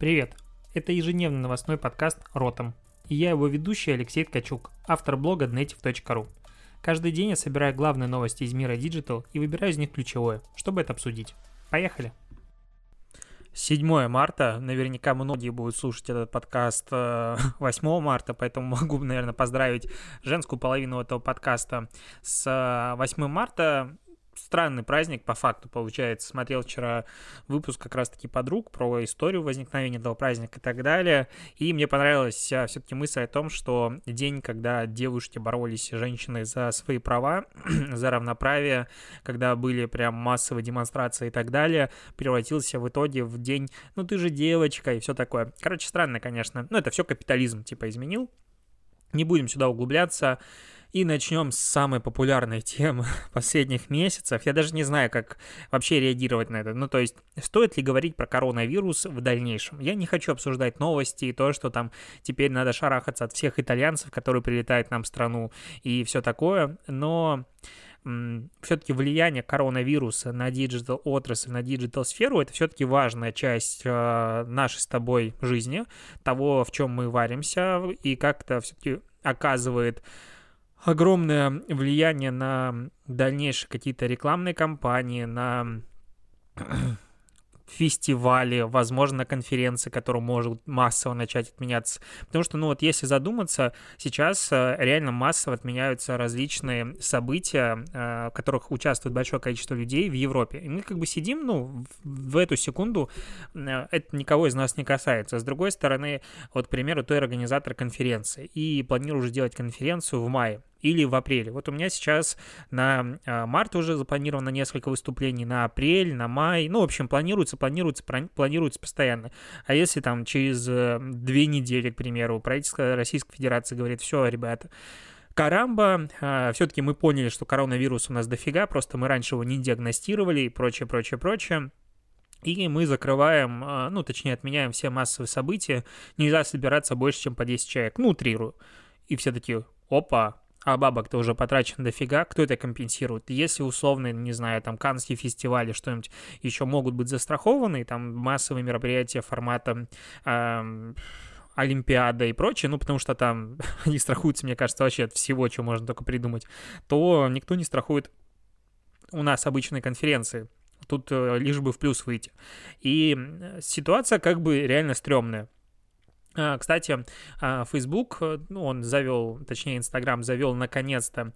Привет! Это ежедневный новостной подкаст «Ротом». И я его ведущий Алексей Ткачук, автор блога Dnetiv.ru. Каждый день я собираю главные новости из мира Digital и выбираю из них ключевое, чтобы это обсудить. Поехали! 7 марта, наверняка многие будут слушать этот подкаст 8 э, марта, поэтому могу, наверное, поздравить женскую половину этого подкаста с 8 марта странный праздник по факту получается. Смотрел вчера выпуск как раз-таки подруг про историю возникновения этого праздника и так далее. И мне понравилась а, все-таки мысль о том, что день, когда девушки боролись, женщины, за свои права, за равноправие, когда были прям массовые демонстрации и так далее, превратился в итоге в день, ну ты же девочка и все такое. Короче, странно, конечно. Ну это все капитализм типа изменил. Не будем сюда углубляться. И начнем с самой популярной темы последних месяцев. Я даже не знаю, как вообще реагировать на это. Ну, то есть, стоит ли говорить про коронавирус в дальнейшем? Я не хочу обсуждать новости и то, что там теперь надо шарахаться от всех итальянцев, которые прилетают нам в страну и все такое. Но все-таки влияние коронавируса на digital отрасль, на digital сферу, это все-таки важная часть э, нашей с тобой жизни, того, в чем мы варимся, и как это все-таки оказывает огромное влияние на дальнейшие какие-то рекламные кампании, на фестивали, возможно, конференции, которые могут массово начать отменяться. Потому что, ну вот, если задуматься, сейчас э, реально массово отменяются различные события, э, в которых участвует большое количество людей в Европе. И мы как бы сидим, ну, в эту секунду, э, это никого из нас не касается. С другой стороны, вот, к примеру, той организатор конференции и планирует уже делать конференцию в мае или в апреле. Вот у меня сейчас на а, март уже запланировано несколько выступлений, на апрель, на май. Ну, в общем, планируется, планируется, планируется постоянно. А если там через э, две недели, к примеру, правительство Российской Федерации говорит, все, ребята, Карамба, а, все-таки мы поняли, что коронавирус у нас дофига, просто мы раньше его не диагностировали и прочее, прочее, прочее. И мы закрываем, а, ну, точнее, отменяем все массовые события. Нельзя собираться больше, чем по 10 человек. Ну, утрирую. И все таки опа, а бабок-то уже потрачено дофига, кто это компенсирует? Если условно, не знаю, там Канские фестивали, что-нибудь еще могут быть застрахованы, там массовые мероприятия формата э, Олимпиада и прочее, ну, потому что там они страхуются, мне кажется, вообще от всего, что можно только придумать, то никто не страхует у нас обычные конференции. Тут э, лишь бы в плюс выйти. И ситуация как бы реально стрёмная. А, кстати, а, Facebook, э, ну, он завел, точнее, Instagram завел наконец-то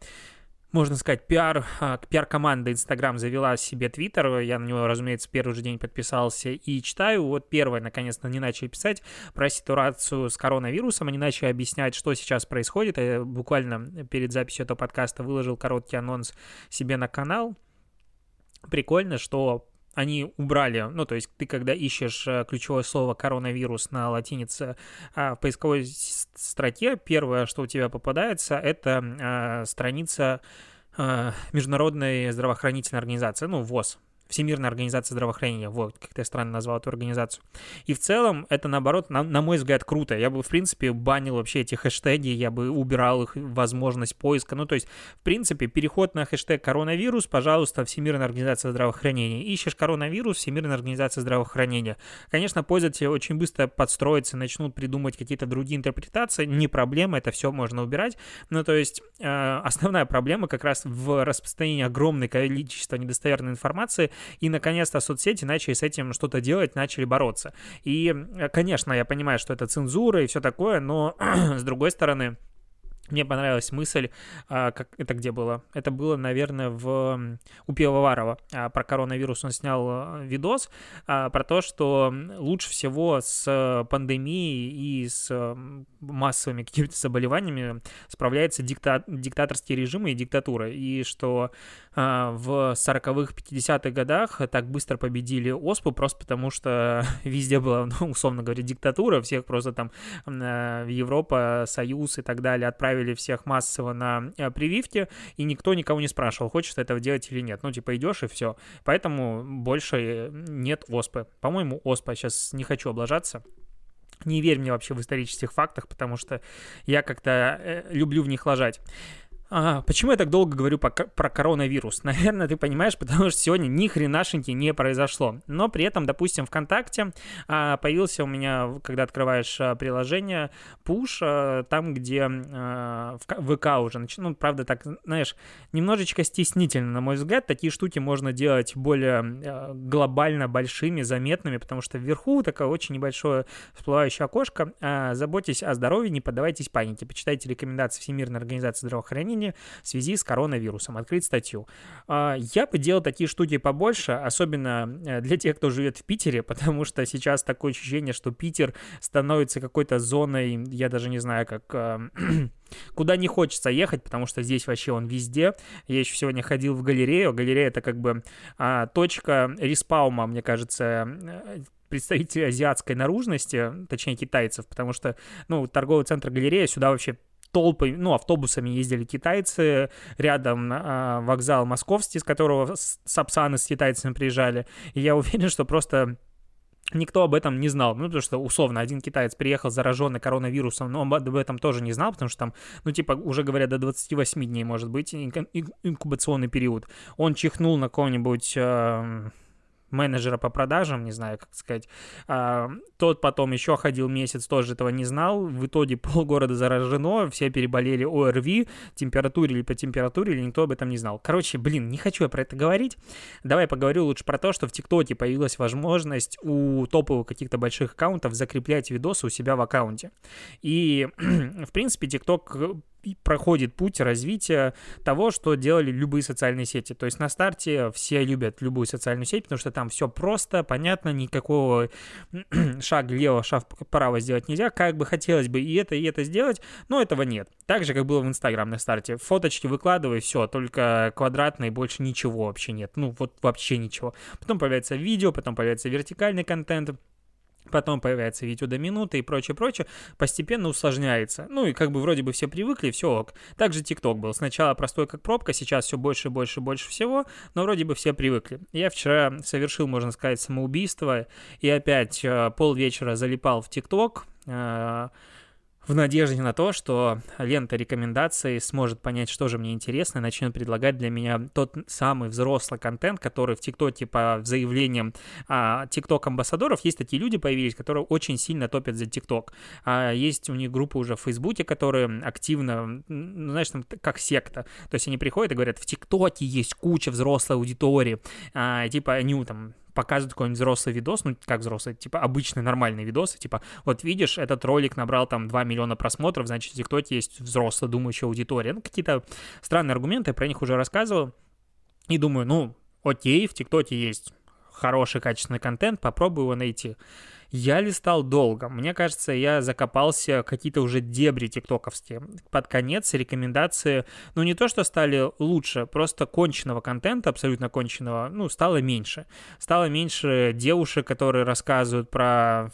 можно сказать, пиар, а, пиар-команда Instagram завела себе Twitter, я на него, разумеется, первый же день подписался и читаю, вот первое, наконец-то, они начали писать про ситуацию с коронавирусом, они начали объяснять, что сейчас происходит, я буквально перед записью этого подкаста выложил короткий анонс себе на канал, прикольно, что они убрали, ну, то есть ты, когда ищешь э, ключевое слово коронавирус на латинице а, в поисковой строке, первое, что у тебя попадается, это а, страница а, Международной здравоохранительной организации, ну, ВОЗ, Всемирная организация здравоохранения, вот, как я странно назвал эту организацию. И в целом это, наоборот, на, на мой взгляд, круто. Я бы, в принципе, банил вообще эти хэштеги, я бы убирал их возможность поиска. Ну, то есть, в принципе, переход на хэштег коронавирус, пожалуйста, Всемирная организация здравоохранения. Ищешь коронавирус, Всемирная организация здравоохранения. Конечно, пользователи очень быстро подстроятся, начнут придумать какие-то другие интерпретации. Не проблема, это все можно убирать. Ну, то есть, э, основная проблема как раз в распространении огромного количества недостоверной информации, и, наконец-то, соцсети начали с этим что-то делать, начали бороться. И, конечно, я понимаю, что это цензура и все такое, но, с другой стороны, мне понравилась мысль, а, как это где было? Это было, наверное, в у Пивоварова. А, про коронавирус он снял а, видос про то, что лучше всего с пандемией и с массовыми какими-то заболеваниями справляется дикта... диктаторские режимы и диктатура. И что в 40-х, 50-х годах так быстро победили ОСПУ просто потому, что везде была, ну, условно говоря, диктатура, всех просто там Европа, Союз и так далее отправили отправили всех массово на э, прививки, и никто никого не спрашивал, хочет этого делать или нет. Ну, типа, идешь и все. Поэтому больше э, нет ОСПы. По-моему, ОСПа, сейчас не хочу облажаться. Не верь мне вообще в исторических фактах, потому что я как-то э, люблю в них ложать. А, почему я так долго говорю про, коронавирус? Наверное, ты понимаешь, потому что сегодня ни хренашеньки не произошло. Но при этом, допустим, ВКонтакте а, появился у меня, когда открываешь а, приложение, пуш, а, там, где а, в ВК уже, нач... ну, правда, так, знаешь, немножечко стеснительно, на мой взгляд, такие штуки можно делать более а, глобально большими, заметными, потому что вверху такое очень небольшое всплывающее окошко. А, заботьтесь о здоровье, не поддавайтесь панике. Почитайте рекомендации Всемирной организации здравоохранения населения в связи с коронавирусом. Открыть статью. А, я бы делал такие штуки побольше, особенно э, для тех, кто живет в Питере, потому что сейчас такое ощущение, что Питер становится какой-то зоной, я даже не знаю, как а, куда не хочется ехать, потому что здесь вообще он везде. Я еще сегодня ходил в галерею. Галерея это как бы а, точка респауна, мне кажется, э, представителей азиатской наружности, точнее китайцев, потому что, ну, торговый центр галерея сюда вообще толпой, ну, автобусами ездили китайцы, рядом э, вокзал московский, с которого сапсаны с китайцами приезжали, и я уверен, что просто Никто об этом не знал, ну, потому что, условно, один китаец приехал зараженный коронавирусом, но он об этом тоже не знал, потому что там, ну, типа, уже говорят, до 28 дней может быть инкубационный период. Он чихнул на кого-нибудь... Э, менеджера по продажам, не знаю, как сказать. А, тот потом еще ходил месяц, тоже этого не знал. В итоге полгорода заражено, все переболели ОРВИ, температуре или по температуре, или никто об этом не знал. Короче, блин, не хочу я про это говорить. Давай поговорю лучше про то, что в ТикТоке появилась возможность у топовых каких-то больших аккаунтов закреплять видосы у себя в аккаунте. И, в принципе, ТикТок проходит путь развития того, что делали любые социальные сети. То есть на старте все любят любую социальную сеть, потому что там все просто, понятно, никакого шаг лево, шаг вправо сделать нельзя. Как бы хотелось бы и это, и это сделать, но этого нет. Так же, как было в Инстаграм на старте. Фоточки выкладывай, все, только квадратные, больше ничего вообще нет. Ну, вот вообще ничего. Потом появляется видео, потом появляется вертикальный контент, Потом появляется видео до минуты и прочее, прочее, постепенно усложняется. Ну и как бы вроде бы все привыкли, все ок. Также ТикТок был. Сначала простой как пробка, сейчас все больше, больше, больше всего, но вроде бы все привыкли. Я вчера совершил, можно сказать, самоубийство и опять э, полвечера залипал в ТикТок, э, в надежде на то, что лента рекомендаций сможет понять, что же мне интересно, и начнет предлагать для меня тот самый взрослый контент, который в ТикТоке по заявлениям а, ТикТок-амбассадоров есть такие люди появились, которые очень сильно топят за ТикТок. А есть у них группа уже в Фейсбуке, которые активно, ну, знаешь, там как секта. То есть они приходят и говорят, в ТикТоке есть куча взрослой аудитории, а, типа они там показывают какой-нибудь взрослый видос, ну, как взрослый, типа обычный нормальный видос, типа, вот видишь, этот ролик набрал там 2 миллиона просмотров, значит, в ТикТоке есть взрослая думающая аудитория. Ну, какие-то странные аргументы, я про них уже рассказывал. И думаю, ну, окей, в ТикТоке есть хороший качественный контент, попробую его найти. Я листал долго. Мне кажется, я закопался какие-то уже дебри тиктоковские. Под конец рекомендации, ну не то, что стали лучше, просто конченного контента, абсолютно конченного, ну, стало меньше. Стало меньше девушек, которые рассказывают про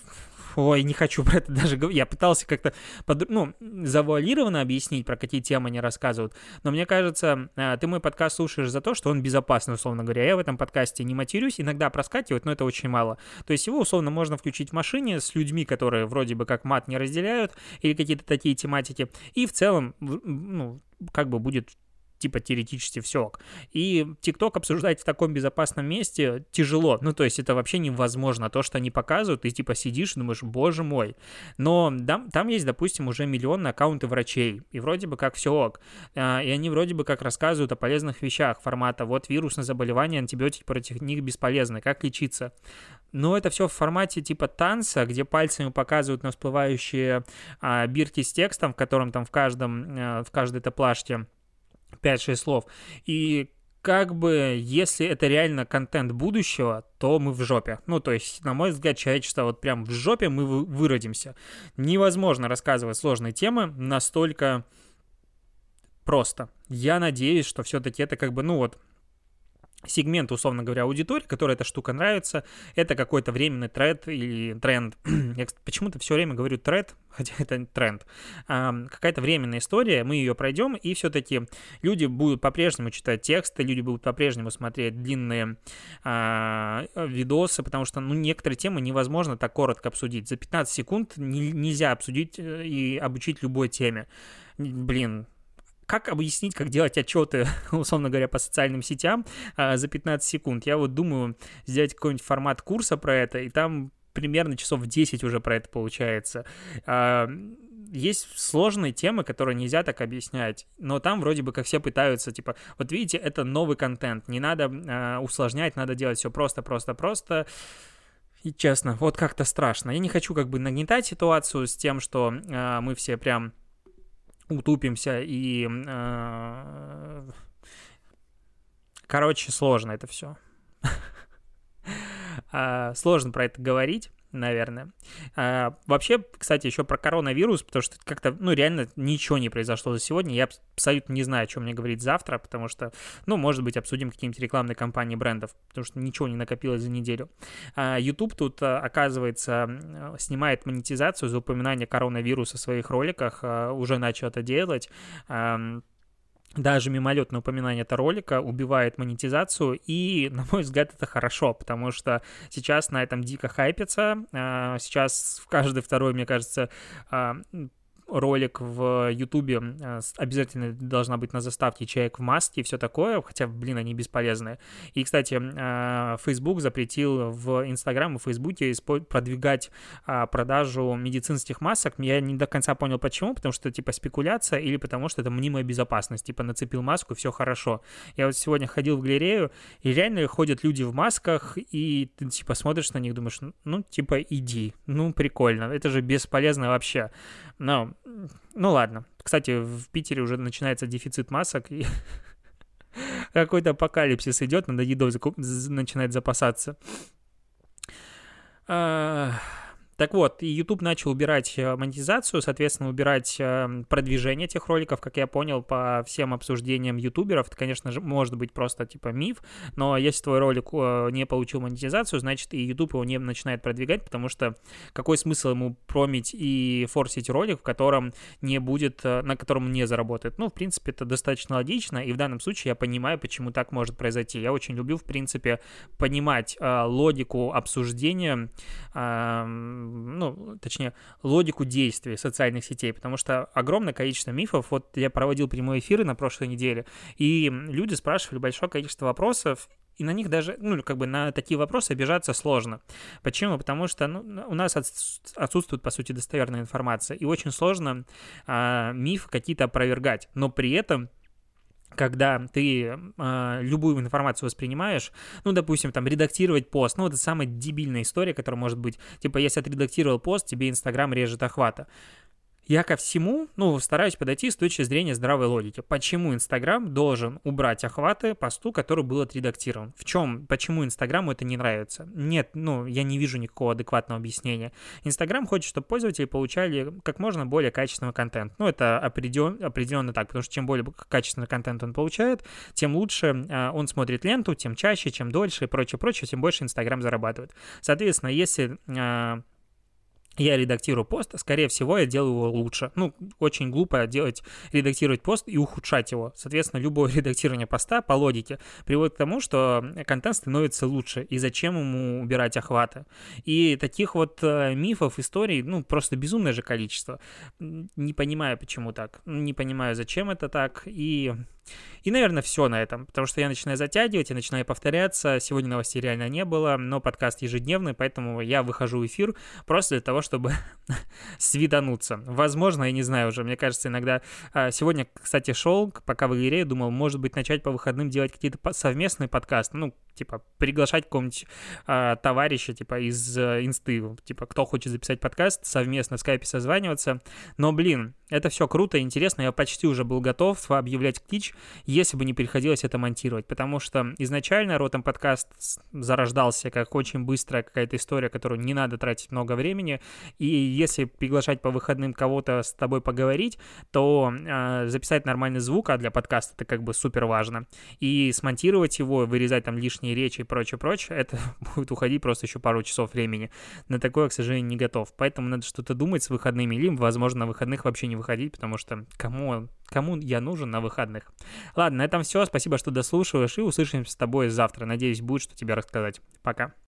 ой, не хочу про это даже говорить. Я пытался как-то, под, ну, завуалированно объяснить, про какие темы они рассказывают, но мне кажется, э, ты мой подкаст слушаешь за то, что он безопасный, условно говоря. Я в этом подкасте не матерюсь, иногда проскакивает, но это очень мало. То есть его, условно, можно включить в машине с людьми, которые вроде бы как мат не разделяют, или какие-то такие тематики, и в целом, ну, как бы будет типа теоретически все. И ТикТок обсуждать в таком безопасном месте тяжело. Ну, то есть это вообще невозможно. То, что они показывают, ты типа сидишь и думаешь, боже мой. Но там, там есть, допустим, уже миллионные аккаунты врачей. И вроде бы как все ок. А, и они вроде бы как рассказывают о полезных вещах формата вот вирусное заболевание, антибиотики против них бесполезны, как лечиться. Но это все в формате типа танца, где пальцами показывают на всплывающие а, бирки с текстом, в котором там в каждом, а, в каждой таплашке 5-6 слов. И как бы, если это реально контент будущего, то мы в жопе. Ну, то есть, на мой взгляд, человечество вот прям в жопе мы выродимся. Невозможно рассказывать сложные темы настолько просто. Я надеюсь, что все-таки это как бы, ну вот, сегмент, условно говоря, аудитории, которой эта штука нравится, это какой-то временный тренд или тренд. Я почему-то все время говорю тренд, хотя это тренд. Какая-то временная история, мы ее пройдем, и все-таки люди будут по-прежнему читать тексты, люди будут по-прежнему смотреть длинные а, видосы, потому что, ну, некоторые темы невозможно так коротко обсудить. За 15 секунд не, нельзя обсудить э, и обучить любой теме. Блин, как объяснить, как делать отчеты, условно говоря, по социальным сетям а, за 15 секунд? Я вот думаю сделать какой-нибудь формат курса про это, и там примерно часов 10 уже про это получается. А, есть сложные темы, которые нельзя так объяснять, но там вроде бы как все пытаются, типа, вот видите, это новый контент, не надо э, усложнять, надо делать все просто, просто, просто. И честно, вот как-то страшно. Я не хочу как бы нагнетать ситуацию с тем, что э, мы все прям утупимся и... Э, короче, сложно это все. А, сложно про это говорить наверное. А, вообще, кстати, еще про коронавирус, потому что как-то, ну, реально ничего не произошло за сегодня. Я абсолютно не знаю, о чем мне говорить завтра, потому что, ну, может быть, обсудим какие-нибудь рекламные кампании брендов, потому что ничего не накопилось за неделю. А, YouTube тут, а, оказывается, снимает монетизацию за упоминание коронавируса в своих роликах, а, уже начал это делать. А, даже мимолетное упоминание этого ролика убивает монетизацию, и, на мой взгляд, это хорошо, потому что сейчас на этом дико хайпится, а, сейчас в каждый второй, мне кажется, а, ролик в Ютубе э, обязательно должна быть на заставке человек в маске и все такое, хотя, блин, они бесполезные. И, кстати, э, Facebook запретил в Инстаграм и Фейсбуке продвигать а, продажу медицинских масок. Я не до конца понял, почему, потому что, типа, спекуляция или потому что это мнимая безопасность. Типа, нацепил маску, все хорошо. Я вот сегодня ходил в галерею, и реально ходят люди в масках, и ты, типа, смотришь на них, думаешь, ну, типа, иди, ну, прикольно, это же бесполезно вообще. Но ну ладно. Кстати, в Питере уже начинается дефицит масок, и какой-то апокалипсис идет, надо едой начинать запасаться. Так вот, и YouTube начал убирать э, монетизацию, соответственно, убирать э, продвижение этих роликов, как я понял, по всем обсуждениям ютуберов. Это, конечно же, может быть просто типа миф, но если твой ролик э, не получил монетизацию, значит и YouTube его не начинает продвигать, потому что какой смысл ему промить и форсить ролик, в котором не будет, на котором не заработает? Ну, в принципе, это достаточно логично, и в данном случае я понимаю, почему так может произойти. Я очень люблю, в принципе, понимать логику обсуждения ну, точнее, логику действий социальных сетей, потому что огромное количество мифов, вот я проводил прямые эфиры на прошлой неделе, и люди спрашивали большое количество вопросов, и на них даже, ну, как бы на такие вопросы обижаться сложно. Почему? Потому что ну, у нас отсутствует, по сути, достоверная информация, и очень сложно а, миф какие-то опровергать, но при этом когда ты э, любую информацию воспринимаешь, ну, допустим, там, редактировать пост, ну, это самая дебильная история, которая может быть, типа, если отредактировал пост, тебе Инстаграм режет охвата я ко всему, ну, стараюсь подойти с точки зрения здравой логики. Почему Инстаграм должен убрать охваты посту, который был отредактирован? В чем, почему Инстаграму это не нравится? Нет, ну, я не вижу никакого адекватного объяснения. Инстаграм хочет, чтобы пользователи получали как можно более качественный контент. Ну, это определен, определенно так, потому что чем более качественный контент он получает, тем лучше э, он смотрит ленту, тем чаще, чем дольше и прочее, прочее, тем больше Инстаграм зарабатывает. Соответственно, если э, я редактирую пост, скорее всего, я делаю его лучше. Ну, очень глупо делать, редактировать пост и ухудшать его. Соответственно, любое редактирование поста по логике приводит к тому, что контент становится лучше. И зачем ему убирать охваты? И таких вот э, мифов, историй, ну, просто безумное же количество. Не понимаю, почему так. Не понимаю, зачем это так. И и, наверное, все на этом, потому что я начинаю затягивать, я начинаю повторяться. Сегодня новостей реально не было, но подкаст ежедневный, поэтому я выхожу в эфир просто для того, чтобы свидануться. Возможно, я не знаю уже, мне кажется, иногда... А, сегодня, кстати, шел, пока в игре, думал, может быть, начать по выходным делать какие-то совместные подкасты, ну, типа, приглашать какого-нибудь а, товарища, типа, из а, инсты, типа, кто хочет записать подкаст, совместно в скайпе созваниваться. Но, блин, это все круто, интересно, я почти уже был готов объявлять клич, если бы не приходилось это монтировать, потому что изначально Ротом подкаст зарождался как очень быстрая какая-то история, которую не надо тратить много времени, и если приглашать по выходным кого-то с тобой поговорить, то э, записать нормальный звук, а для подкаста это как бы супер важно, и смонтировать его, вырезать там лишние речи и прочее, прочее, это будет уходить просто еще пару часов времени. На такое, к сожалению, не готов, поэтому надо что-то думать с выходными, или, возможно, на выходных вообще не выходить, потому что кому, кому я нужен на выходных. Ладно, на этом все. Спасибо, что дослушиваешь, и услышимся с тобой завтра. Надеюсь, будет что тебе рассказать. Пока.